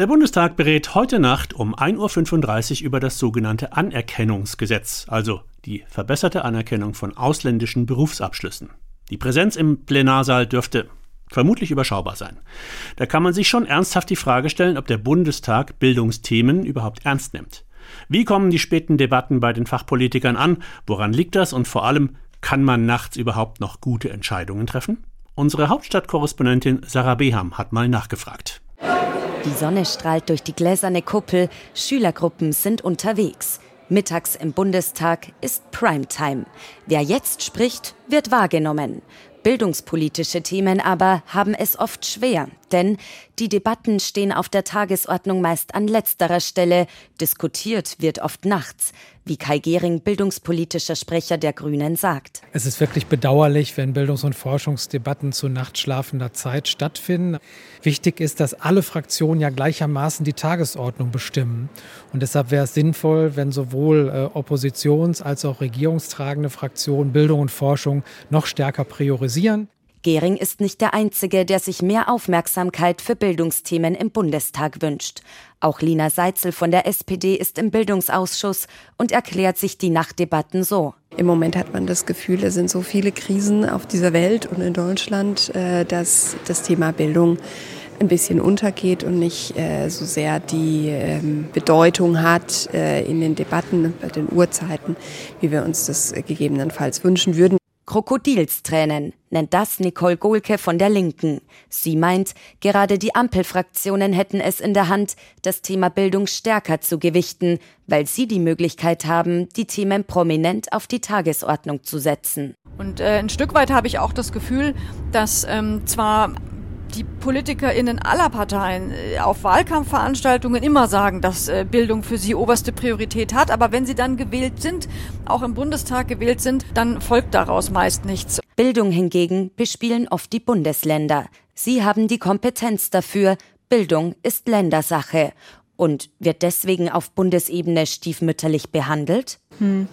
Der Bundestag berät heute Nacht um 1.35 Uhr über das sogenannte Anerkennungsgesetz, also die verbesserte Anerkennung von ausländischen Berufsabschlüssen. Die Präsenz im Plenarsaal dürfte vermutlich überschaubar sein. Da kann man sich schon ernsthaft die Frage stellen, ob der Bundestag Bildungsthemen überhaupt ernst nimmt. Wie kommen die späten Debatten bei den Fachpolitikern an? Woran liegt das? Und vor allem, kann man nachts überhaupt noch gute Entscheidungen treffen? Unsere Hauptstadtkorrespondentin Sarah Beham hat mal nachgefragt. Die Sonne strahlt durch die gläserne Kuppel, Schülergruppen sind unterwegs. Mittags im Bundestag ist Primetime. Wer jetzt spricht, wird wahrgenommen. Bildungspolitische Themen aber haben es oft schwer, denn die Debatten stehen auf der Tagesordnung meist an letzterer Stelle, diskutiert wird oft nachts, wie Kai Gehring, bildungspolitischer Sprecher der Grünen, sagt. Es ist wirklich bedauerlich, wenn Bildungs- und Forschungsdebatten zu nachtschlafender Zeit stattfinden. Wichtig ist, dass alle Fraktionen ja gleichermaßen die Tagesordnung bestimmen. Und deshalb wäre es sinnvoll, wenn sowohl äh, oppositions- als auch regierungstragende Fraktionen Bildung und Forschung noch stärker priorisieren. Gehring ist nicht der Einzige, der sich mehr Aufmerksamkeit für Bildungsthemen im Bundestag wünscht. Auch Lina Seitzel von der SPD ist im Bildungsausschuss und erklärt sich die Nachtdebatten so. Im Moment hat man das Gefühl, es sind so viele Krisen auf dieser Welt und in Deutschland, äh, dass das Thema Bildung ein bisschen untergeht und nicht äh, so sehr die ähm, Bedeutung hat äh, in den Debatten bei den Uhrzeiten, wie wir uns das gegebenenfalls wünschen würden. Krokodilstränen nennt das Nicole Gohlke von der Linken. Sie meint, gerade die Ampelfraktionen hätten es in der Hand, das Thema Bildung stärker zu gewichten, weil sie die Möglichkeit haben, die Themen prominent auf die Tagesordnung zu setzen. Und äh, ein Stück weit habe ich auch das Gefühl, dass ähm, zwar die PolitikerInnen aller Parteien äh, auf Wahlkampfveranstaltungen immer sagen, dass äh, Bildung für sie oberste Priorität hat. Aber wenn sie dann gewählt sind, auch im Bundestag gewählt sind, dann folgt daraus meist nichts. Bildung hingegen bespielen oft die Bundesländer. Sie haben die Kompetenz dafür. Bildung ist Ländersache und wird deswegen auf Bundesebene stiefmütterlich behandelt? Hm.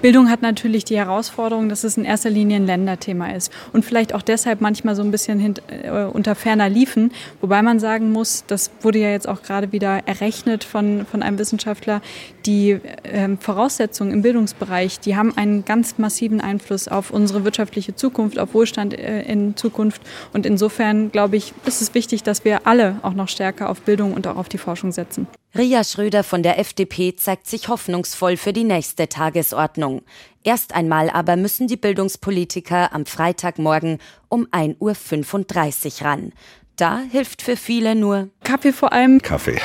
Bildung hat natürlich die Herausforderung, dass es in erster Linie ein Länderthema ist und vielleicht auch deshalb manchmal so ein bisschen hint, äh, unter ferner liefen. Wobei man sagen muss, das wurde ja jetzt auch gerade wieder errechnet von, von einem Wissenschaftler, die äh, Voraussetzungen im Bildungsbereich, die haben einen ganz massiven Einfluss auf unsere wirtschaftliche Zukunft, auf Wohlstand äh, in Zukunft. Und insofern, glaube ich, ist es wichtig, dass wir alle auch noch stärker auf Bildung und auch auf die Forschung setzen. Ria Schröder von der FDP zeigt sich hoffnungsvoll für die nächste Tagesordnung. Erst einmal aber müssen die Bildungspolitiker am Freitagmorgen um 1.35 Uhr ran. Da hilft für viele nur Kaffee vor allem. Kaffee.